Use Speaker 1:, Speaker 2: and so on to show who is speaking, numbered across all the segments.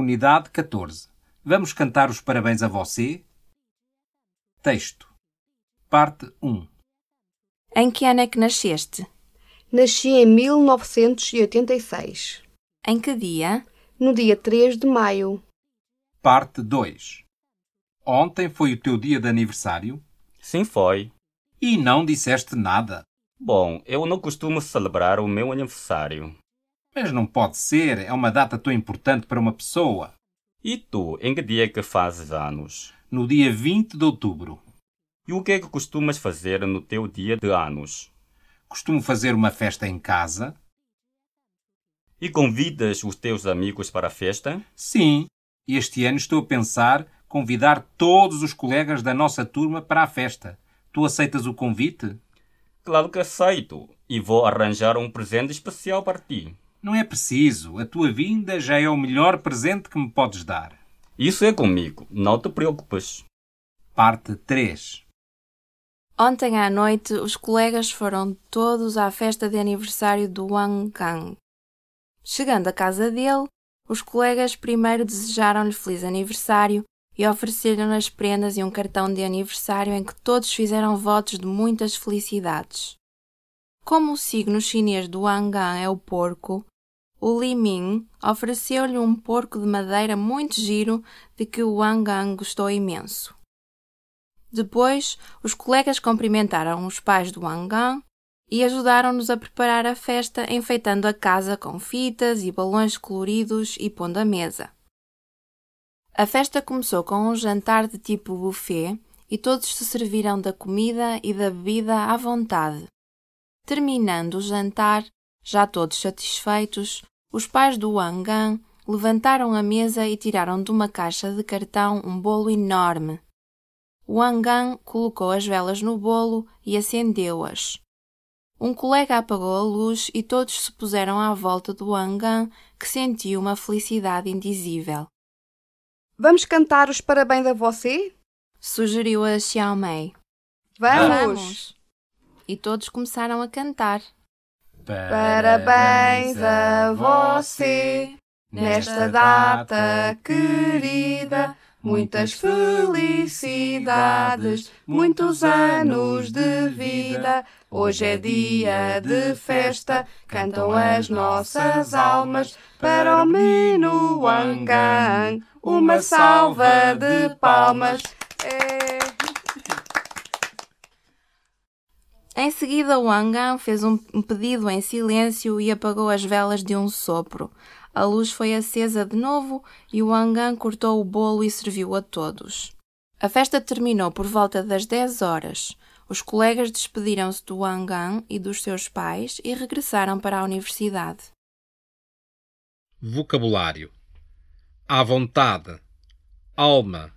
Speaker 1: Unidade 14. Vamos cantar os parabéns a você? Texto. Parte 1.
Speaker 2: Em que ano é que nasceste?
Speaker 3: Nasci em 1986,
Speaker 2: Em que dia?
Speaker 3: no dia 3 de maio.
Speaker 1: Parte 2. Ontem foi o teu dia de aniversário
Speaker 4: Sim, foi.
Speaker 1: e não disseste nada.
Speaker 4: Bom, eu não costumo celebrar o meu aniversário.
Speaker 1: Mas não pode ser, é uma data tão importante para uma pessoa.
Speaker 4: E tu, em que dia é que fazes anos?
Speaker 1: No dia 20 de outubro.
Speaker 4: E o que é que costumas fazer no teu dia de anos?
Speaker 1: Costumo fazer uma festa em casa?
Speaker 4: E convidas os teus amigos para a festa?
Speaker 1: Sim. Este ano estou a pensar convidar todos os colegas da nossa turma para a festa. Tu aceitas o convite?
Speaker 4: Claro que aceito. E vou arranjar um presente especial para ti.
Speaker 1: Não é preciso. A tua vinda já é o melhor presente que me podes dar.
Speaker 4: Isso é comigo. Não te preocupes.
Speaker 1: Parte 3.
Speaker 2: Ontem à noite, os colegas foram todos à festa de aniversário do Wang Gang. Chegando à casa dele, os colegas primeiro desejaram-lhe feliz aniversário e ofereceram-lhe as prendas e um cartão de aniversário em que todos fizeram votos de muitas felicidades. Como o signo chinês do Wangan é o porco, o Li Ming ofereceu-lhe um porco de madeira muito giro de que o Wangan gostou imenso. Depois, os colegas cumprimentaram os pais do Wangan e ajudaram-nos a preparar a festa, enfeitando a casa com fitas e balões coloridos e pondo a mesa. A festa começou com um jantar de tipo buffet e todos se serviram da comida e da bebida à vontade. Terminando o jantar, já todos satisfeitos, os pais do Wangan levantaram a mesa e tiraram de uma caixa de cartão um bolo enorme. O Wangan colocou as velas no bolo e acendeu-as. Um colega apagou a luz e todos se puseram à volta do Wangan, que sentiu uma felicidade indizível.
Speaker 3: Vamos cantar os parabéns a você?
Speaker 2: Sugeriu a Xiaomei.
Speaker 3: Vamos!
Speaker 2: E todos começaram a cantar.
Speaker 3: Parabéns a você nesta data querida. Muitas felicidades, muitos anos de vida. Hoje é dia de festa, cantam as nossas almas para o menino Wangan. Uma salva de palmas. É...
Speaker 2: Em seguida, Wangan fez um pedido em silêncio e apagou as velas de um sopro. A luz foi acesa de novo e o Wangan cortou o bolo e serviu a todos. A festa terminou por volta das 10 horas. Os colegas despediram-se do Wangan e dos seus pais e regressaram para a universidade.
Speaker 1: Vocabulário: à vontade, alma,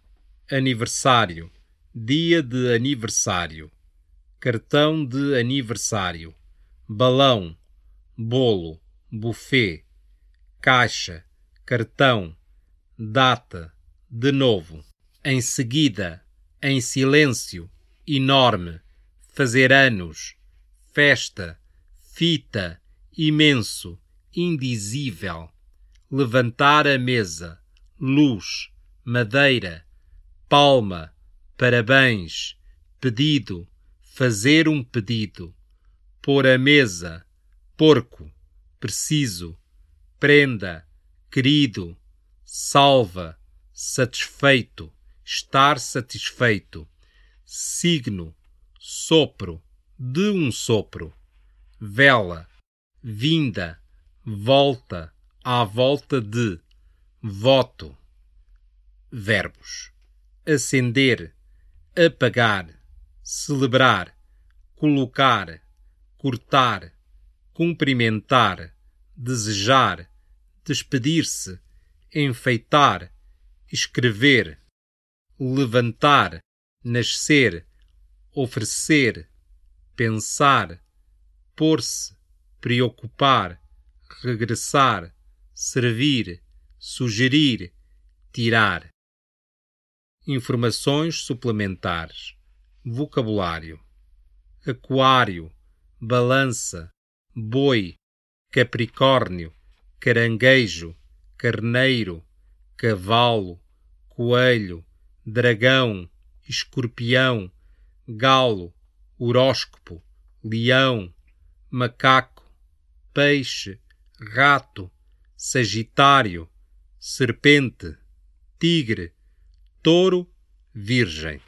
Speaker 1: aniversário, dia de aniversário, cartão de aniversário, balão, bolo, buffet, caixa, cartão, data, de novo, em seguida, em silêncio, enorme, fazer anos, festa, fita, imenso, indizível. Levantar a mesa, luz, madeira, palma, parabéns, pedido, fazer um pedido, pôr a mesa, porco, preciso, prenda, querido, salva, satisfeito, estar satisfeito, signo, sopro, de um sopro, vela, vinda, volta, à volta de, voto. Verbos: acender, apagar, celebrar, colocar, cortar, cumprimentar, desejar, despedir-se, enfeitar, escrever, levantar, nascer, oferecer, pensar, pôr-se, preocupar, regressar, servir, sugerir, tirar. Informações suplementares. Vocabulário: aquário, balança, boi, capricórnio, caranguejo, carneiro, cavalo, coelho, dragão, escorpião, galo, horóscopo, leão, macaco, peixe, rato, sagitário, serpente, tigre, touro, virgem.